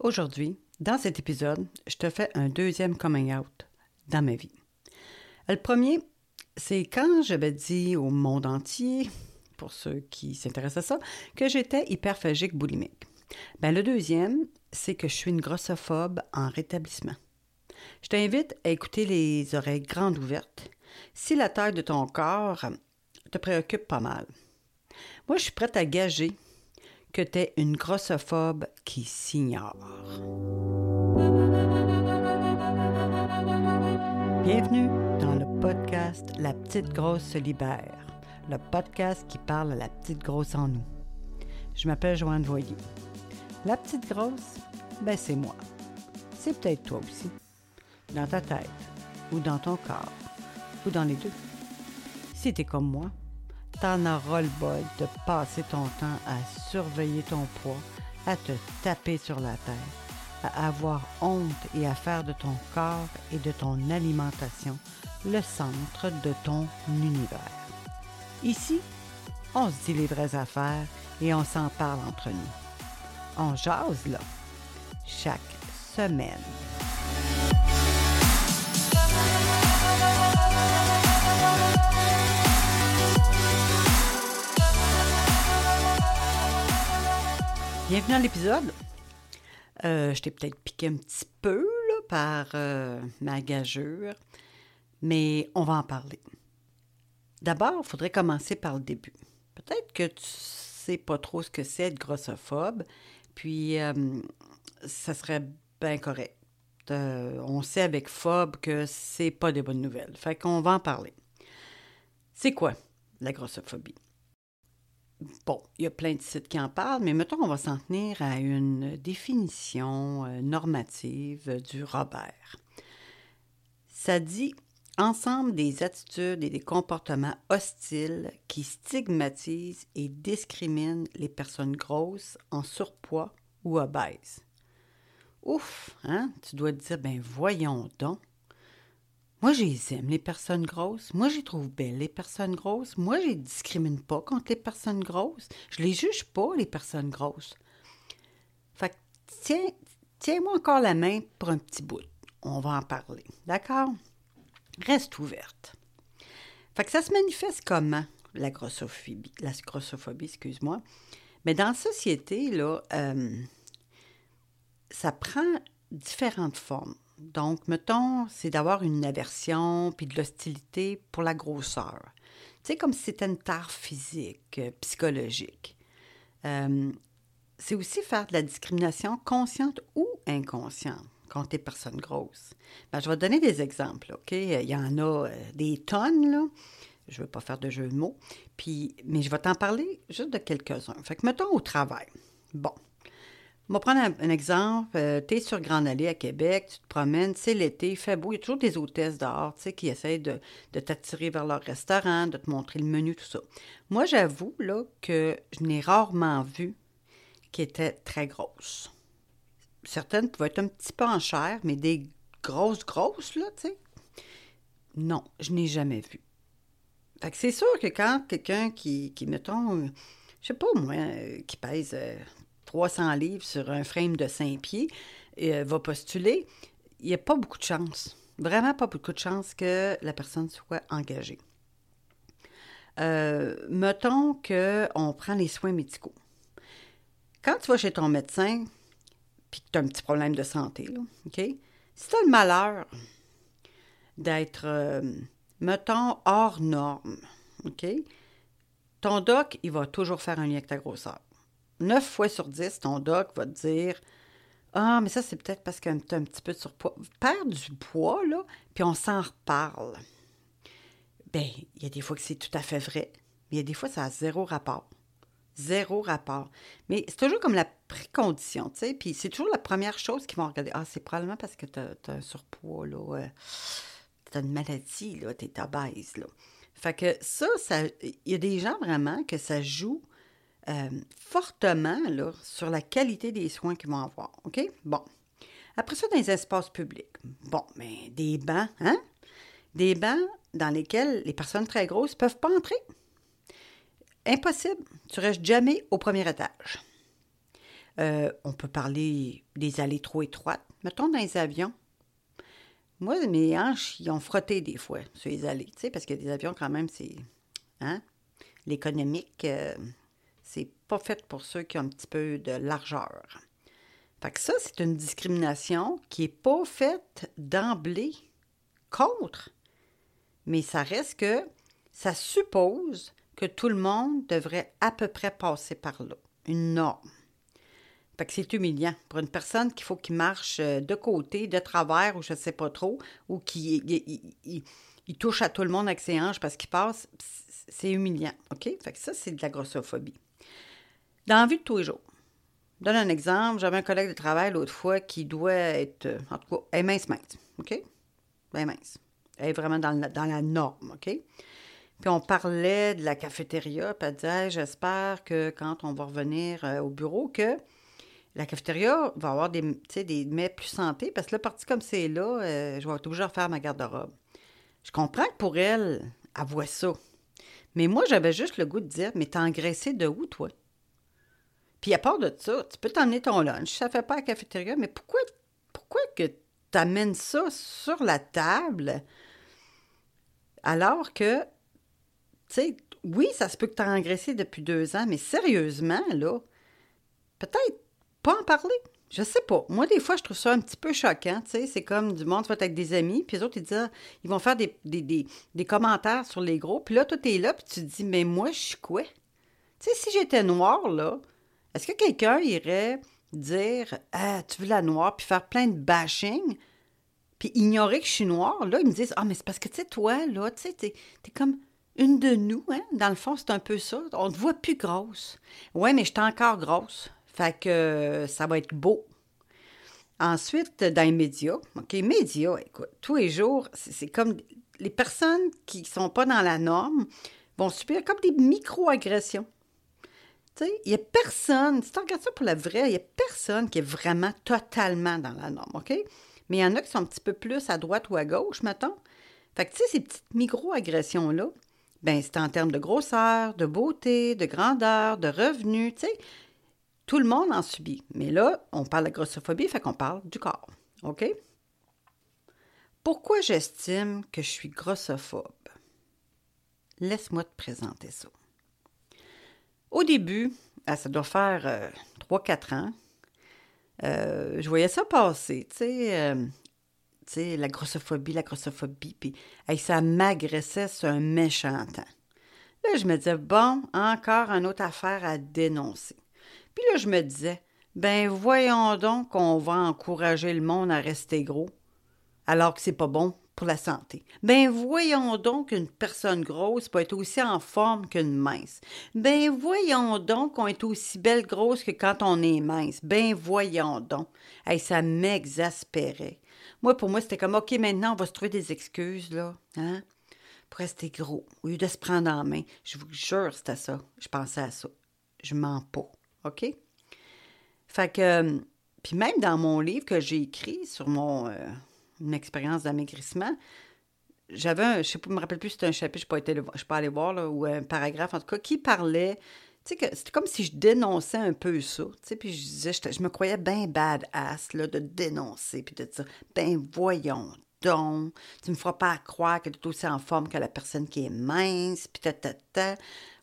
Aujourd'hui, dans cet épisode, je te fais un deuxième coming out dans ma vie. Le premier, c'est quand j'avais dit au monde entier, pour ceux qui s'intéressent à ça, que j'étais hyperphagique boulimique. Ben, le deuxième, c'est que je suis une grossophobe en rétablissement. Je t'invite à écouter les oreilles grandes ouvertes si la taille de ton corps te préoccupe pas mal. Moi, je suis prête à gager que tu es une grossophobe qui s'ignore. Bienvenue dans le podcast La petite grosse se libère, le podcast qui parle à la petite grosse en nous. Je m'appelle Joanne Voyer. La petite grosse, ben c'est moi. C'est peut-être toi aussi. Dans ta tête, ou dans ton corps, ou dans les deux. Si t'es comme moi, t'en auras le bol de passer ton temps à surveiller ton poids, à te taper sur la tête, à avoir honte et à faire de ton corps et de ton alimentation le centre de ton univers. Ici, on se dit les vraies affaires et on s'en parle entre nous. On jase là, chaque semaine. Bienvenue dans l'épisode. Euh, je t'ai peut-être piqué un petit peu par euh, ma gageure, mais on va en parler. D'abord, il faudrait commencer par le début. Peut-être que tu sais pas trop ce que c'est être grossophobe, puis euh, ça serait bien correct. On sait avec phobe que c'est pas des bonnes nouvelles. Fait qu'on va en parler. C'est quoi la grossophobie? Bon, il y a plein de sites qui en parlent, mais mettons, on va s'en tenir à une définition euh, normative du Robert. Ça dit ensemble des attitudes et des comportements hostiles qui stigmatisent et discriminent les personnes grosses, en surpoids ou obèses. Ouf, hein? Tu dois te dire, ben voyons donc. Moi, je les aime, les personnes grosses. Moi, je les trouve belles, les personnes grosses. Moi, je les discrimine pas contre les personnes grosses. Je les juge pas, les personnes grosses. Fait que, tiens, tiens-moi encore la main pour un petit bout. On va en parler. D'accord? Reste ouverte. Fait que ça se manifeste comment, la grossophobie? La grossophobie, excuse-moi? Mais dans la société, là, euh, ça prend différentes formes. Donc, mettons, c'est d'avoir une aversion puis de l'hostilité pour la grosseur. Tu sais, comme si c'était une tare physique, euh, psychologique. Euh, c'est aussi faire de la discrimination consciente ou inconsciente contre les personnes grosses. Ben, je vais donner des exemples, OK? Il y en a euh, des tonnes, là. Je ne veux pas faire de jeu de mots. Puis, mais je vais t'en parler juste de quelques-uns. Fait que, mettons, au travail. Bon, on va prendre un, exemple. Euh, tu es sur Grande Allée à Québec, tu te promènes, c'est l'été, il fait beau. Il y a toujours des hôtesses dehors qui essayent de, t'attirer vers leur restaurant, de te montrer le menu, tout ça. Moi, j'avoue là, que je n'ai rarement vu qui étaient très grosses. Certaines pouvaient être un petit peu en chair, mais des grosses, grosses, là, tu sais. Non, je n'ai jamais vu. Fait que c'est sûr que quand quelqu'un qui, qui, mettons, je sais pas moi, euh, qui pèse euh, 300 livres sur un frame de 5 pieds euh, va postuler, il n'y a pas beaucoup de chance. Vraiment pas beaucoup de chance que la personne soit engagée. Euh, mettons qu'on prend les soins médicaux. Quand tu vas chez ton médecin, puis que tu as un petit problème de santé? Si tu as le malheur d'être, euh, mettons, hors norme, OK? Ton doc, il va toujours faire un lien avec ta grosseur. 9 fois sur 10, ton doc va te dire Ah, mais ça, c'est peut-être parce que tu as un petit peu de surpoids. Perds du poids, là, puis on s'en reparle. Bien, il y a des fois que c'est tout à fait vrai, mais il y a des fois, ça a zéro rapport. Zéro rapport. Mais c'est toujours comme la précondition, tu sais. Puis c'est toujours la première chose qu'ils vont regarder. Ah, c'est probablement parce que tu as, un surpoids, là. tu as une maladie, là. Tu es là. Fait que ça, ça il y a des gens vraiment que ça joue euh, fortement sur la qualité des soins qu'ils vont avoir. OK? Bon. Après ça, dans les espaces publics. Bon, mais des bancs, hein? Des bancs dans lesquels les personnes très grosses ne peuvent pas entrer. Impossible. Tu restes jamais au premier étage. Euh, on peut parler des allées trop étroites. Mettons dans les avions. Moi, mes hanches, ils ont frotté des fois sur les allées, tu sais, parce que des avions, quand même, c'est. Hein? L'économique, euh, pas fait pour ceux qui ont un petit peu de largeur. Fait que ça, c'est une discrimination qui n'est pas faite d'emblée contre, mais ça reste que ça suppose que tout le monde devrait à peu près passer par là. Une norme. Fait que c'est humiliant pour une personne qu'il faut qu'il marche euh, de côté, de travers, ou je ne sais pas trop, ou qui il, touche à tout le monde avec ses hanches parce qu'il passe. C'est humiliant, OK? Fait que ça, c'est de la grossophobie. Dans la vie de tous les jours. Je donne un exemple. J'avais un collègue de travail l'autre fois qui doit être, en tout cas, elle est mince, mince, OK? Mince. Elle est vraiment dans la, norme, OK? Puis on parlait de la cafétéria, puis elle disait J'espère que quand on va revenir euh, au bureau, que la cafétéria va avoir des, des mets plus santé, parce que là, parti comme c'est là, euh, je vais toujours faire ma garde-robe. Je comprends que pour elle, elle voit ça. Mais moi, j'avais juste le goût de dire Mais t'as engraissé de où, toi? Puis à part de ça, tu peux t'emmener ton lunch, ça fait pas la cafétéria, mais pourquoi, pourquoi que t'amènes ça sur la table alors que tu sais, oui, ça se peut que tu as engraissé depuis deux ans, mais sérieusement, là, peut-être pas en parler. Je sais pas. Moi, des fois, je trouve ça un petit peu choquant. Tu sais, c'est comme du monde, tu vas être avec des amis, puis les autres, ils, disent, ils vont faire des, des, commentaires sur les gros. Puis là, toi, es là, puis tu te dis, mais moi, je suis quoi? Tu sais, si j'étais noire, là, est-ce que quelqu'un irait dire, ah, tu veux la noire, puis faire plein de bashing, puis ignorer que je suis noire? Là, ils me disent, ah, mais c'est parce que, tu sais, toi, là, tu sais, t'es es comme une de nous, hein? Dans le fond, c'est un peu ça. On te voit plus grosse. Ouais, mais je suis encore grosse. Fait que euh, ça va être beau. Ensuite, dans les médias, OK, médias, écoute, tous les jours, c'est comme les personnes qui ne sont pas dans la norme vont subir comme des micro-agressions. Il n'y a personne, si tu regardes ça pour la vraie, il n'y a personne qui est vraiment totalement dans la norme, OK? Mais il y en a qui sont un petit peu plus à droite ou à gauche, mettons. Fait que, tu sais, ces petites micro-agressions-là, ben c'est en termes de grosseur, de beauté, de grandeur, de revenus, tu sais. Tout le monde en subit. Mais là, on parle de grossophobie, fait qu'on parle du corps. OK? Pourquoi j'estime que je suis grossophobe? Laisse-moi te présenter ça. Au début, ah, ça doit faire 3-4 euh, ans, euh, je voyais ça passer, tu sais, euh, la grossophobie, la grossophobie, puis ça m'agressait sur un méchant temps. Là, je me disais, bon, encore une autre affaire à dénoncer. Puis là, je me disais, ben voyons donc qu'on va encourager le monde à rester gros, alors que c'est pas bon pour la santé. Ben voyons donc qu'une personne grosse peut être aussi en forme qu'une mince. Ben voyons donc qu'on est aussi belle grosse que quand on est mince. Ben voyons donc. Hey, ça m'exaspérait. Moi, pour moi, c'était comme, OK, maintenant, on va se trouver des excuses, là, hein, pour rester gros, au lieu de se prendre en main. Je vous jure, c'était ça. Je pensais à ça. Je mens pas, OK? Fait que, euh, puis même dans mon livre que j'ai écrit sur mon, euh, une expérience d'amaigrissement, j'avais un, je sais pas, me rappelle plus si c'était un chapitre, je ne suis pas, allée voir, là, ou un paragraphe, en tout cas, qui parlait c'était comme si je dénonçais un peu ça, tu sais, puis je disais, je, me croyais bien badass, là, de dénoncer, puis de dire, ben voyons donc, tu me feras pas croire que tu es aussi en forme que la personne qui est mince, puis ta, ta, ta.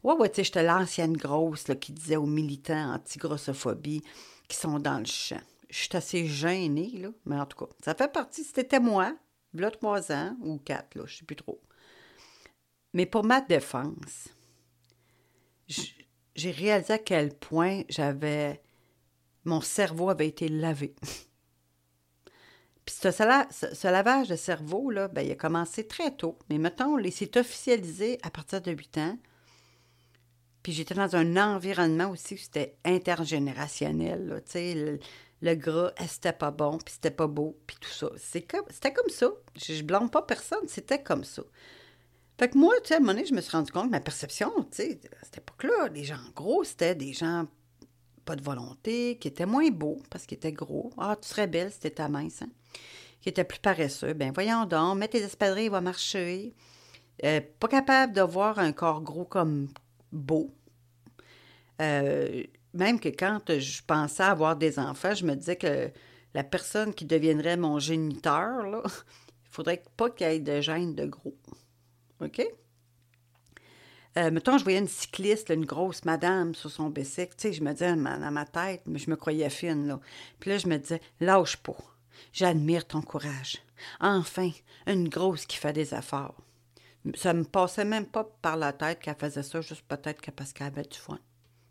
Ouais, ouais, tu sais, j'étais l'ancienne grosse, là, qui disait aux militants anti-grossophobie qui sont dans le champ. Je suis assez gênée, là, mais en tout cas, ça fait partie, c'était moi, là, trois ans, ou quatre, là, je sais plus trop. Mais pour ma défense, j'ai réalisé à quel point j'avais. Mon cerveau avait été lavé. Puis ce, lavage de cerveau, là, ben, il a commencé très tôt. Mais mettons, il s'est officialisé à partir de 8 ans. Puis j'étais dans un environnement aussi c'était intergénérationnel. Sais, le, gras, c'était pas bon, puis c'était pas beau, puis tout ça. C'était comme, comme ça. Je, ne blâme pas personne, c'était comme ça. Fait que moi, tu sais, à un moment donné, je me suis rendu compte, ma perception, tu sais, à cette époque-là, les gens gros, c'était des gens pas de volonté, qui étaient moins beaux parce qu'ils étaient gros. Ah, tu serais belle si t'étais mince, hein? Qui étaient plus paresseux. Ben voyons donc, mets tes espadrilles, il va marcher. Euh, pas capable de voir un corps gros comme beau. Euh, même que quand je pensais avoir des enfants, je me disais que la personne qui deviendrait mon géniteur, il faudrait pas qu'il ait de gêne de gros. OK? Euh, mettons, je voyais une cycliste, une grosse madame sur son bicycle. Tu sais, je me disais dans ma tête, mais je me croyais fine, là. Puis là, je me disais, lâche pas. J'admire ton courage. Enfin, une grosse qui fait des efforts. Ça me passait même pas par la tête qu'elle faisait ça, juste peut-être parce qu'elle avait du foin.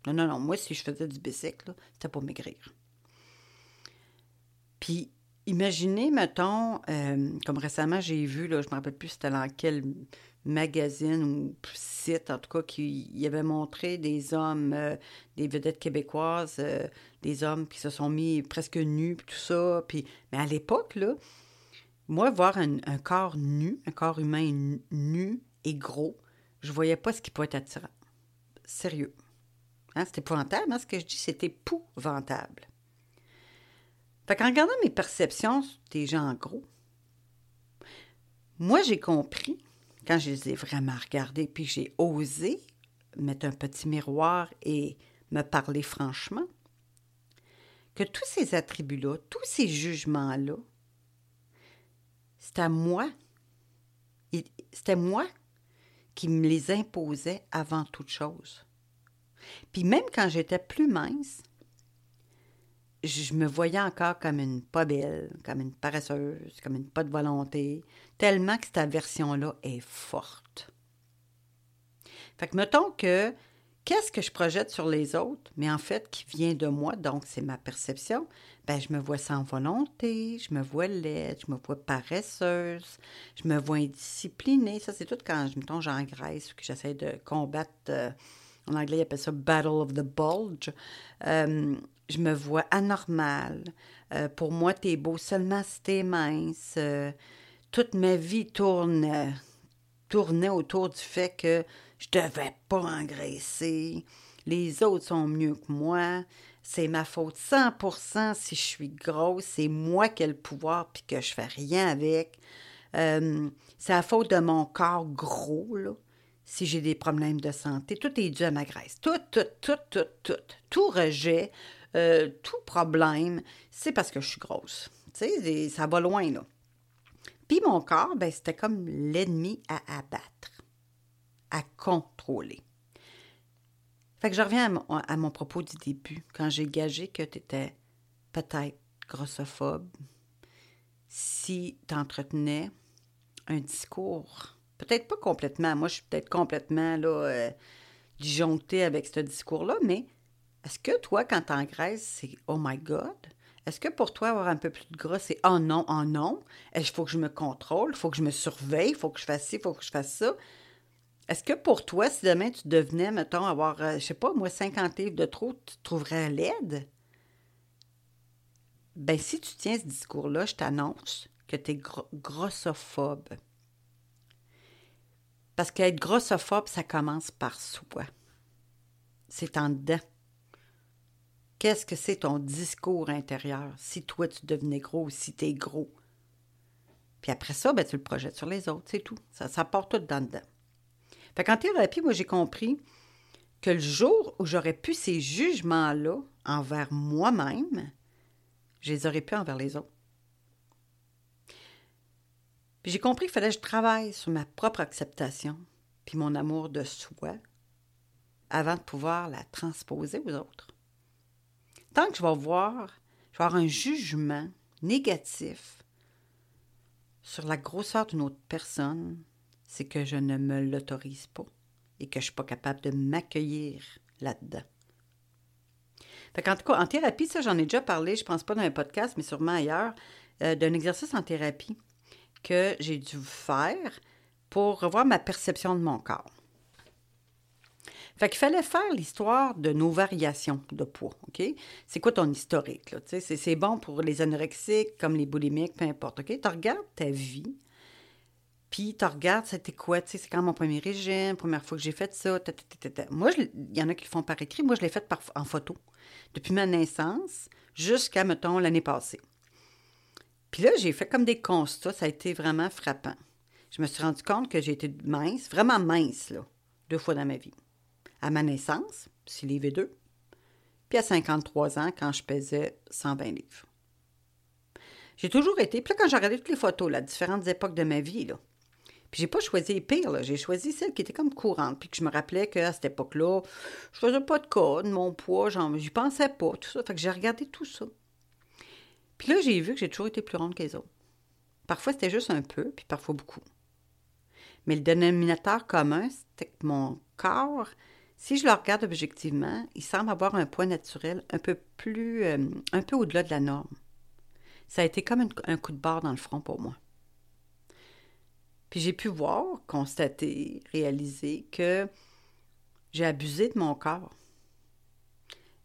Non, non, non. Moi, si je faisais du bicycle, c'était pour maigrir. Puis, imaginez, mettons, euh, comme récemment, j'ai vu, là, je ne me rappelle plus c'était dans quel magazine ou site, en tout cas, qui y avait montré des hommes, euh, des vedettes québécoises, euh, des hommes qui se sont mis presque nus, tout ça. Mais à l'époque, là, moi, voir un, corps nu, un corps humain nu et gros, je voyais pas ce qui pouvait être attirant. Sérieux. Hein, c'est épouvantable, hein, ce que je dis, c'est épouvantable. Fait qu'en regardant mes perceptions des gens gros, moi, j'ai compris quand je les ai vraiment regardés, puis j'ai osé mettre un petit miroir et me parler franchement, que tous ces attributs-là, tous ces jugements-là, c'était moi. C'était moi qui me les imposais avant toute chose. Puis même quand j'étais plus mince, je me voyais encore comme une pas belle, comme une paresseuse, comme une pas de volonté, tellement que cette aversion-là est forte. Fait que mettons que qu'est-ce que je projette sur les autres, mais en fait qui vient de moi, donc c'est ma perception, ben je me vois sans volonté, je me vois laide, je me vois paresseuse, je me vois indisciplinée. Ça, c'est tout quand, mettons, j'engraisse ou que j'essaie de combattre, euh, en anglais, ils appellent ça « battle of the bulge euh, je me vois anormale. Euh, pour moi, t'es beau seulement si t'es mince. Euh, toute ma vie tourne, tournait autour du fait que je devais pas engraisser. Les autres sont mieux que moi. C'est ma faute 100% si je suis grosse. C'est moi qui ai le pouvoir puis que je fais rien avec. C'est la faute de mon corps gros, là, si j'ai des problèmes de santé. Tout est dû à ma graisse. Tout, tout, tout, tout, tout. Tout rejet, euh, tout problème, c'est parce que je suis grosse. Tu sais, ça va loin, là. Puis mon corps, ben, c'était comme l'ennemi à abattre, à contrôler. Fait que je reviens à mon, propos du début, quand j'ai gagé que tu étais peut-être grossophobe, si tu entretenais un discours, peut-être pas complètement, moi je suis peut-être complètement là, euh, disjonctée avec ce discours-là, mais est-ce que toi, quand tu engraisses, c'est Oh my God? Est-ce que pour toi, avoir un peu plus de gras, c'est Oh non, oh non? Il faut que je me contrôle, il faut que je me surveille, il faut que je fasse ci, faut que je fasse ça? Est-ce que pour toi, si demain tu devenais, mettons, avoir, euh, je sais pas, moi, 50 livres de trop, tu trouverais laide? Ben, si tu tiens ce discours-là, je t'annonce que tu es grossophobe. Parce qu'être grossophobe, ça commence par soi. C'est en dedans. Qu'est-ce que c'est ton discours intérieur? Si toi tu devenais gros si tu es gros? Puis après ça, ben, tu le projettes sur les autres, c'est tout. Ça, ça part tout dans dedans. Fait qu'en thérapie, moi, j'ai compris que le jour où j'aurais pu ces jugements-là envers moi-même, je les aurais pu envers les autres. Puis j'ai compris qu'il fallait que je travaille sur ma propre acceptation, puis mon amour de soi, avant de pouvoir la transposer aux autres. Tant que je vais voir, je vais avoir un jugement négatif sur la grosseur d'une autre personne, c'est que je ne me l'autorise pas et que je ne suis pas capable de m'accueillir là-dedans. en tout cas, en thérapie, ça, j'en ai déjà parlé, je pense pas dans un podcast, mais sûrement ailleurs, euh, d'un exercice en thérapie que j'ai dû faire pour revoir ma perception de mon corps. Fait qu'il fallait faire l'histoire de nos variations de poids, OK? C'est quoi ton historique, là? C'est bon pour les anorexiques comme les boulimiques, peu importe, OK? Tu regardes ta vie, puis tu regardes, c'était quoi, tu sais, c'est quand mon premier régime, première fois que j'ai fait ça, Moi, il y en a qui le font par écrit, moi, je l'ai fait par, en photo. Depuis ma naissance jusqu'à, mettons, l'année passée. Puis là, j'ai fait comme des constats, ça a été vraiment frappant. Je me suis rendu compte que j'ai été mince, vraiment mince, là, deux fois dans ma vie à ma naissance, c'est les V2, puis puis à 53 ans, quand je pesais 120 livres. J'ai toujours été, puis là, quand j'ai regardé toutes les photos, là, différentes époques de ma vie, là, puis j'ai pas choisi les pires, j'ai choisi celles qui étaient comme courantes, puis que je me rappelais qu'à cette époque-là, je faisais pas de cas de mon poids, j'y pensais pas, tout ça. Fait que j'ai regardé tout ça. Puis là, j'ai vu que j'ai toujours été plus ronde que les autres. Parfois, c'était juste un peu, puis parfois beaucoup. Mais le dénominateur commun, c'était que mon corps, si je le regarde objectivement, il semble avoir un poids naturel un peu plus, euh, un peu au-delà de la norme. Ça a été comme un, coup de barre dans le front pour moi. Puis j'ai pu voir, constater, réaliser que j'ai abusé de mon corps.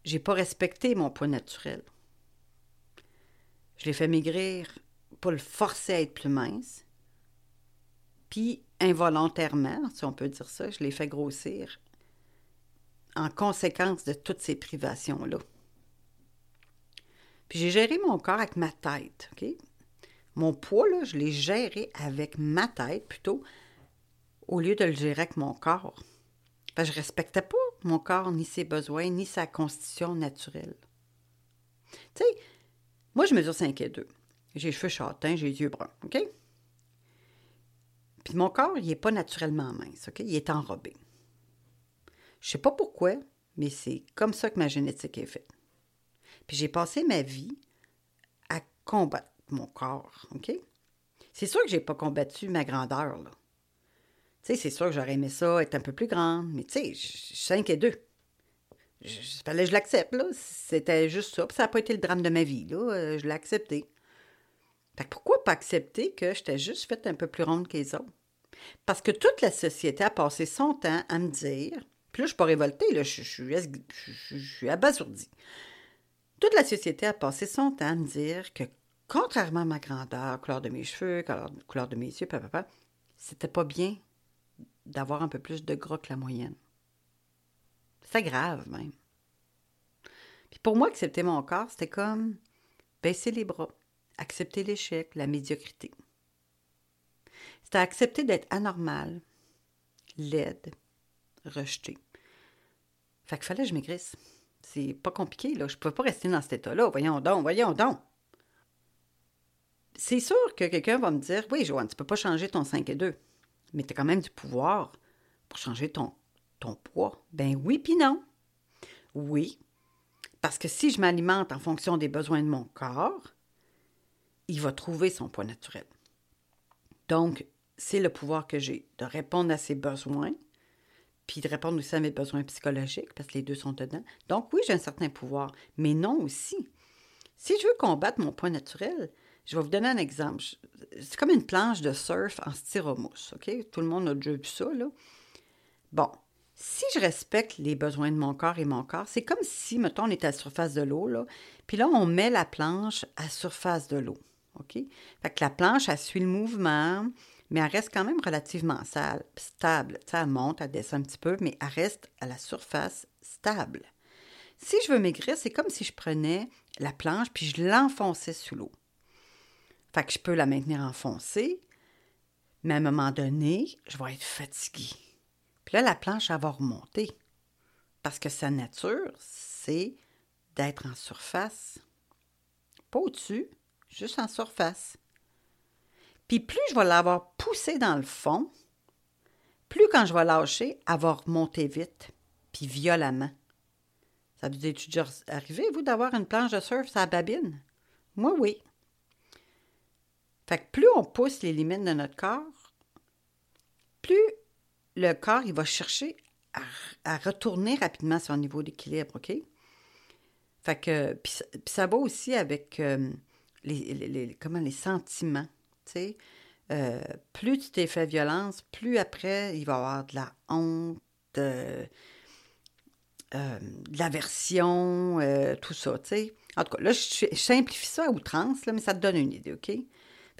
J'ai pas respecté mon poids naturel. Je l'ai fait maigrir pour le forcer à être plus mince. Puis involontairement, si on peut dire ça, je l'ai fait grossir en conséquence de toutes ces privations-là. Puis j'ai géré mon corps avec ma tête? Mon poids, là, je l'ai géré avec ma tête plutôt, au lieu de le gérer avec mon corps. Je je respectais pas mon corps, ni ses besoins, ni sa constitution naturelle. Tu sais, moi, je mesure 5 et 2. J'ai les cheveux châtains, j'ai les yeux bruns, OK? Puis mon corps, il n'est pas naturellement mince, OK? Il est enrobé. Je sais pas pourquoi, mais c'est comme ça que ma génétique est faite. Puis j'ai passé ma vie à combattre mon corps, OK? C'est sûr que j'ai pas combattu ma grandeur, là. Tu sais, c'est sûr que j'aurais aimé ça être un peu plus grande, mais tu sais, je suis 5 et 2. Je l'accepte, là. C'était juste ça. Puis ça n'a pas été le drame de ma vie. Euh, je l'ai accepté. Fait que pourquoi pas accepter que j'étais juste faite un peu plus ronde que les autres? Parce que toute la société a passé son temps à me dire, puis là, je suis pas révoltée, là, je, suis abasourdie. Toute la société a passé son temps à me dire que, contrairement à ma grandeur, couleur de mes cheveux, couleur, de mes yeux, papa, c'était pas bien d'avoir un peu plus de gras que la moyenne. C'était grave, même. Puis pour moi, accepter mon corps, c'était comme baisser les bras, accepter l'échec, la médiocrité. C'était accepter d'être anormal, laide, rejeté. Fait qu'il fallait que je maigrisse. C'est pas compliqué, là. Je pouvais pas rester dans cet état-là. Voyons donc, voyons donc. C'est sûr que quelqu'un va me dire Oui, Joanne, tu peux pas changer ton 5 et 2, mais tu as quand même du pouvoir pour changer ton, ton poids? Ben oui, puis non. Oui, parce que si je m'alimente en fonction des besoins de mon corps, il va trouver son poids naturel. Donc, c'est le pouvoir que j'ai de répondre à ses besoins, puis de répondre aussi à mes besoins psychologiques, parce que les deux sont dedans. Donc oui, j'ai un certain pouvoir, mais non aussi. Si je veux combattre mon point naturel, je vais vous donner un exemple. C'est comme une planche de surf en styromousse, OK? Tout le monde a déjà vu ça, là. Bon, si je respecte les besoins de mon corps et mon corps, c'est comme si, mettons, on est à la surface de l'eau, puis là, on met la planche à surface de l'eau, OK? Fait que la planche, elle suit le mouvement, mais elle reste quand même relativement stable. elle monte, elle descend un petit peu, mais elle reste à la surface stable. Si je veux maigrir, c'est comme si je prenais la planche puis je l'enfonçais sous l'eau. Fait que je peux la maintenir enfoncée, mais à un moment donné, je vais être fatiguée. Puis là, la planche, elle va remonter. Parce que sa nature, c'est d'être en surface. Pas au-dessus, juste en surface. Puis plus je vais l'avoir poussé dans le fond, plus quand je vais lâcher, elle va remonter vite, puis violemment. Ça vous est déjà arrivé, vous, d'avoir une planche de surf à babine? Moi, oui. Fait que plus on pousse les limites de notre corps, plus le corps, il va chercher à, retourner rapidement son niveau d'équilibre, OK? Fait que, puis, ça va aussi avec euh, les, comment, les sentiments. Euh, plus tu t'es fait violence, plus après, il va y avoir de la honte, euh, de l'aversion, tout ça, En tout cas, là, je, simplifie ça à outrance, là, mais ça te donne une idée, OK?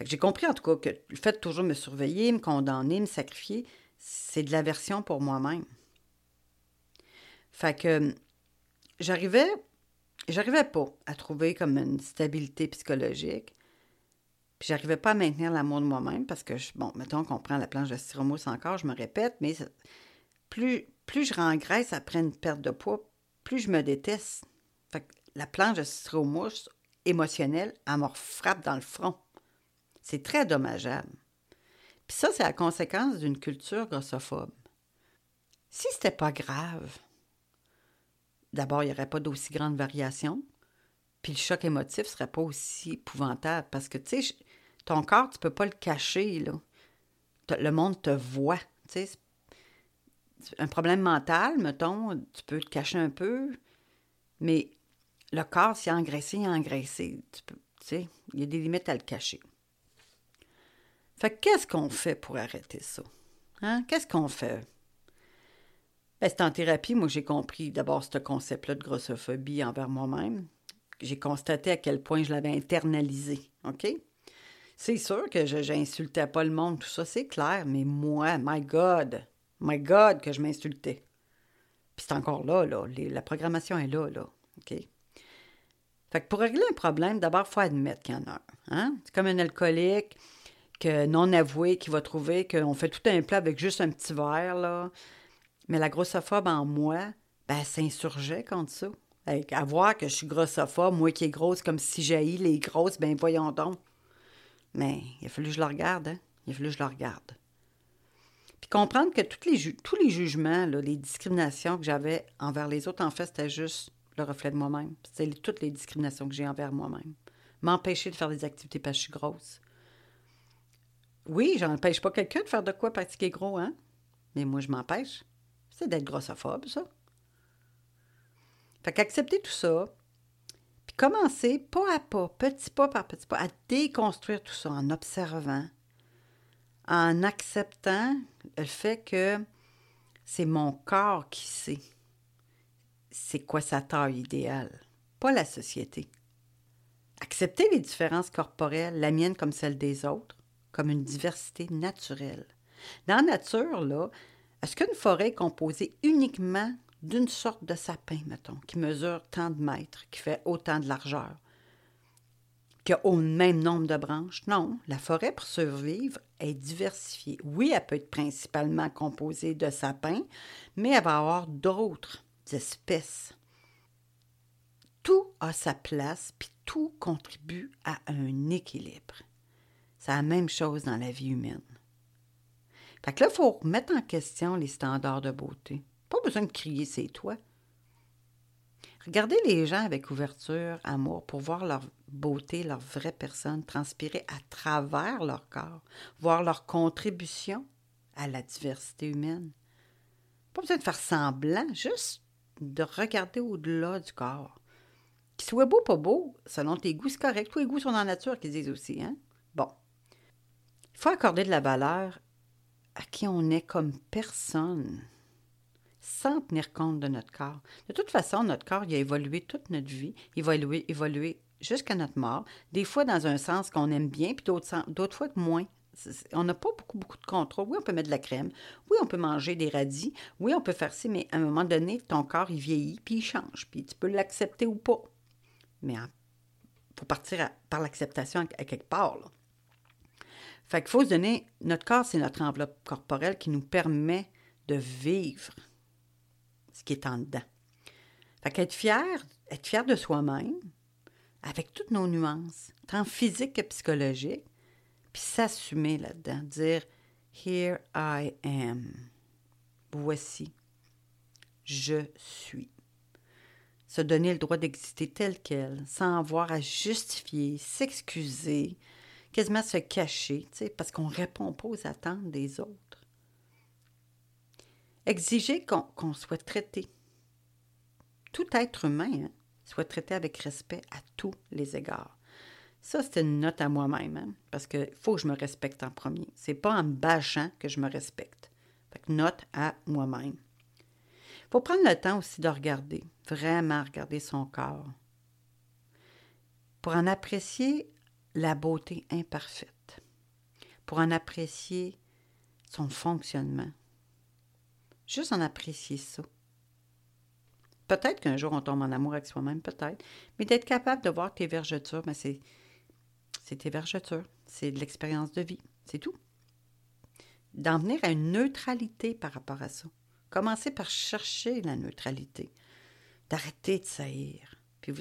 J'ai compris, en tout cas, que le fait de toujours me surveiller, me condamner, me sacrifier, c'est de l'aversion pour moi-même. Fait que j'arrivais, j'arrivais pas à trouver comme une stabilité psychologique. Puis j'arrivais pas à maintenir l'amour de moi-même parce que, bon, mettons qu'on prend la planche de styromousse encore, je me répète, mais plus, plus je rengraisse après une perte de poids, plus je me déteste. Fait que la planche de citromousse émotionnelle, elle me frappe dans le front. C'est très dommageable. Puis ça, c'est la conséquence d'une culture grossophobe. Si c'était pas grave, d'abord, il n'y aurait pas d'aussi grande variation, puis le choc émotif serait pas aussi épouvantable parce que, tu sais, ton corps, tu peux pas le cacher, là. Le monde te voit, tu sais. Un problème mental, mettons, tu peux te cacher un peu, mais le corps, s'il est engraissé, il est engraissé. Tu sais, il y a des limites à le cacher. Fait qu'est-ce qu'on fait pour arrêter ça? Hein? Qu'est-ce qu'on fait? Ben, c'est en thérapie, moi, j'ai compris d'abord ce concept-là de grossophobie envers moi-même. J'ai constaté à quel point je l'avais internalisé, OK? C'est sûr que je n'insultais pas le monde, tout ça, c'est clair, mais moi, my God, my God, que je m'insultais. Puis c'est encore là, là. la programmation est là, là, OK? Fait que pour régler un problème, d'abord, il faut admettre qu'il y en a un. Hein? C'est comme un alcoolique que non avoué qui va trouver qu'on fait tout un plat avec juste un petit verre, là. Mais la grossophobe en moi, ben, s'insurgeait contre ça. à voir que je suis grossophobe, moi qui est grosse comme si j'haïs les grosses, ben voyons donc. Mais il a fallu que je le regarde, hein? Il a fallu que je le regarde. Puis comprendre que tous les jugements, les discriminations que j'avais envers les autres, en fait, c'était juste le reflet de moi-même. C'est toutes les discriminations que j'ai envers moi-même. M'empêcher de faire des activités parce que je suis grosse. Oui, j'empêche pas quelqu'un de faire de quoi est gros, hein? Mais moi, je m'empêche. C'est d'être grossophobe, ça. Fait qu'accepter tout ça, puis commencer pas à pas, petit pas par petit pas, à déconstruire tout ça en observant, en acceptant le fait que c'est mon corps qui sait c'est quoi sa taille idéale, pas la société. Accepter les différences corporelles, la mienne comme celle des autres, comme une diversité naturelle. Dans la nature, est-ce qu'une forêt est composée uniquement d'une sorte de sapin, mettons, qui mesure tant de mètres, qui fait autant de largeur, qui a au même nombre de branches? Non, la forêt, pour survivre, est diversifiée. Oui, elle peut être principalement composée de sapins, mais elle va avoir d'autres espèces. Tout a sa place, puis tout contribue à un équilibre. C'est la même chose dans la vie humaine. Fait que là, il faut remettre en question les standards de beauté. Pas besoin de crier c'est toi. Regardez les gens avec ouverture, amour, pour voir leur beauté, leur vraie personne transpirer à travers leur corps, voir leur contribution à la diversité humaine. Pas besoin de faire semblant, juste de regarder au-delà du corps. Qu'il soit beau, pas beau, selon tes goûts, c'est correct. Tous les goûts sont dans la nature, qu'ils disent aussi. Hein? Bon. Faut accorder de la valeur à qui on est comme personne, sans tenir compte de notre corps. De toute façon, notre corps, il a évolué toute notre vie. Il va évoluer, jusqu'à notre mort. Des fois dans un sens qu'on aime bien, puis d'autres fois moins on n'a pas beaucoup, beaucoup de contrôle. Oui, on peut mettre de la crème. Oui, on peut manger des radis. Oui, on peut faire ça, mais à un moment donné, ton corps, il vieillit, puis il change. Puis tu peux l'accepter ou pas. Mais il faut partir par l'acceptation à, quelque part. Là. Fait qu'il faut se donner... Notre corps, c'est notre enveloppe corporelle qui nous permet de vivre ce qui est en dedans. Fait qu'être fier, être fier de soi-même, avec toutes nos nuances, tant physiques que psychologiques, puis s'assumer là-dedans, dire Here I am. Voici. Je suis. Se donner le droit d'exister tel quel, sans avoir à justifier, s'excuser, quasiment se cacher, parce qu'on ne répond pas aux attentes des autres. Exiger qu'on soit traité. Tout être humain hein, soit traité avec respect à tous les égards. Ça, c'est une note à moi-même, hein, parce qu'il faut que je me respecte en premier. C'est pas en me bâchant que je me respecte. Fait que note à moi-même. Il faut prendre le temps aussi de regarder, vraiment regarder son corps, pour en apprécier la beauté imparfaite, pour en apprécier son fonctionnement. Juste en apprécier ça. Peut-être qu'un jour on tombe en amour avec soi-même, peut-être, mais d'être capable de voir tes vergetures, ben c'est c'est tes vergetures, c'est de l'expérience de vie, c'est tout. D'en venir à une neutralité par rapport à ça. Commencer par chercher la neutralité, d'arrêter de saillir, Puis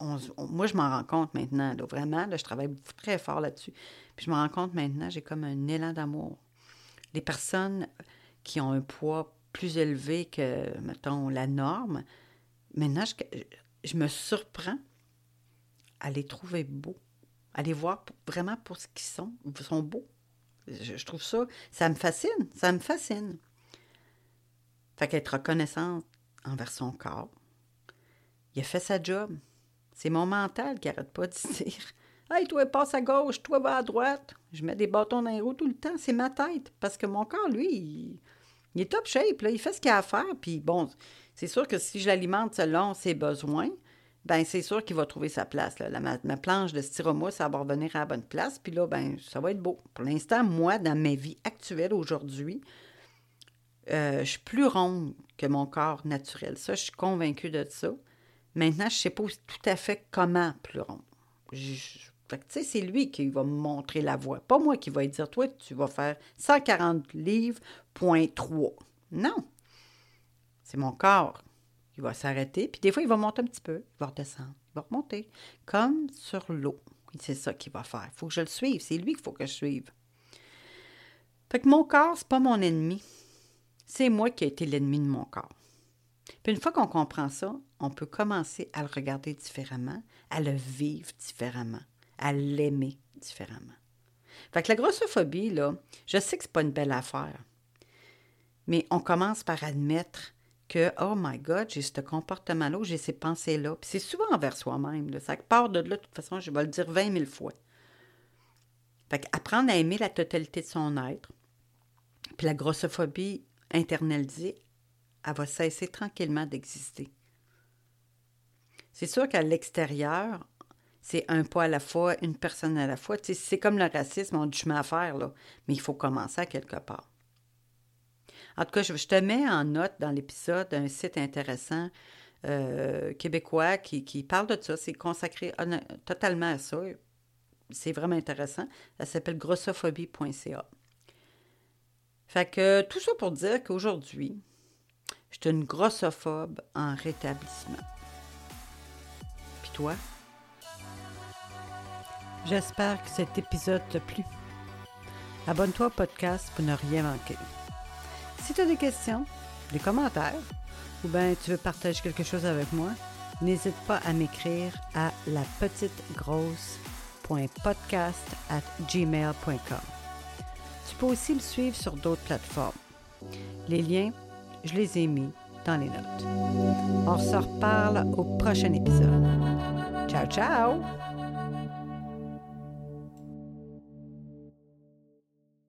moi, je m'en rends compte maintenant, vraiment, là, je travaille très fort là-dessus. Puis je me rends compte maintenant, j'ai comme un élan d'amour. Les personnes qui ont un poids plus élevé que, mettons, la norme, maintenant, je, je me surprends à les trouver beaux, à les voir vraiment pour ce qu'ils sont. Ils sont beaux. Je, trouve ça, ça me fascine, ça me fascine. Fait qu'être reconnaissante envers son corps, il a fait sa job. C'est mon mental qui arrête pas de dire Hey, toi, passe à gauche, toi, va à droite. Je mets des bâtons dans les roues tout le temps. C'est ma tête. Parce que mon corps, lui, il, est top shape. Là. Il fait ce qu'il a à faire. Puis bon, c'est sûr que si je l'alimente selon ses besoins, ben c'est sûr qu'il va trouver sa place. Là. ma, planche de styromousse, ça va revenir à la bonne place. Puis là, ben ça va être beau. Pour l'instant, moi, dans ma vie actuelle aujourd'hui, euh, je suis plus ronde que mon corps naturel. Ça, je suis convaincue de ça. Maintenant, je ne sais pas tout à fait comment plus ronde. tu sais, c'est lui qui va me montrer la voie. Pas moi qui va dire, toi, tu vas faire 140 livres, point 3. Non. C'est mon corps il va s'arrêter, puis des fois, il va monter un petit peu, il va redescendre, il va remonter, comme sur l'eau. C'est ça qu'il va faire. Il faut que je le suive. C'est lui qu'il faut que je suive. Fait que mon corps, c'est pas mon ennemi. C'est moi qui ai été l'ennemi de mon corps. Puis une fois qu'on comprend ça, on peut commencer à le regarder différemment, à le vivre différemment, à l'aimer différemment. Fait que la grossophobie, là, je sais que c'est pas une belle affaire. Mais on commence par admettre que, oh my God, j'ai ce comportement-là, j'ai ces pensées-là. Puis c'est souvent envers soi-même. Ça part de là, de toute façon, je vais le dire 20 000 fois. Fait apprendre à aimer la totalité de son être. Puis la grossophobie internalisée, elle va cesser tranquillement d'exister. C'est sûr qu'à l'extérieur, c'est un pas à la fois, une personne à la fois. c'est comme le racisme, on a du chemin à faire, là. Mais il faut commencer à quelque part. En tout cas, je, te mets en note dans l'épisode un site intéressant euh, québécois qui, parle de ça. C'est consacré totalement à ça. C'est vraiment intéressant. Ça s'appelle grossophobie.ca. Fait que tout ça pour dire qu'aujourd'hui, je suis une grossophobe en rétablissement. J'espère que cet épisode t'a plu. Abonne-toi au podcast pour ne rien manquer. Si tu as des questions, des commentaires, ou bien tu veux partager quelque chose avec moi, n'hésite pas à m'écrire à la at gmail.com. Tu peux aussi me suivre sur d'autres plateformes. Les liens, je les ai mis dans les notes. On se reparle au prochain épisode. Tchau, tchau!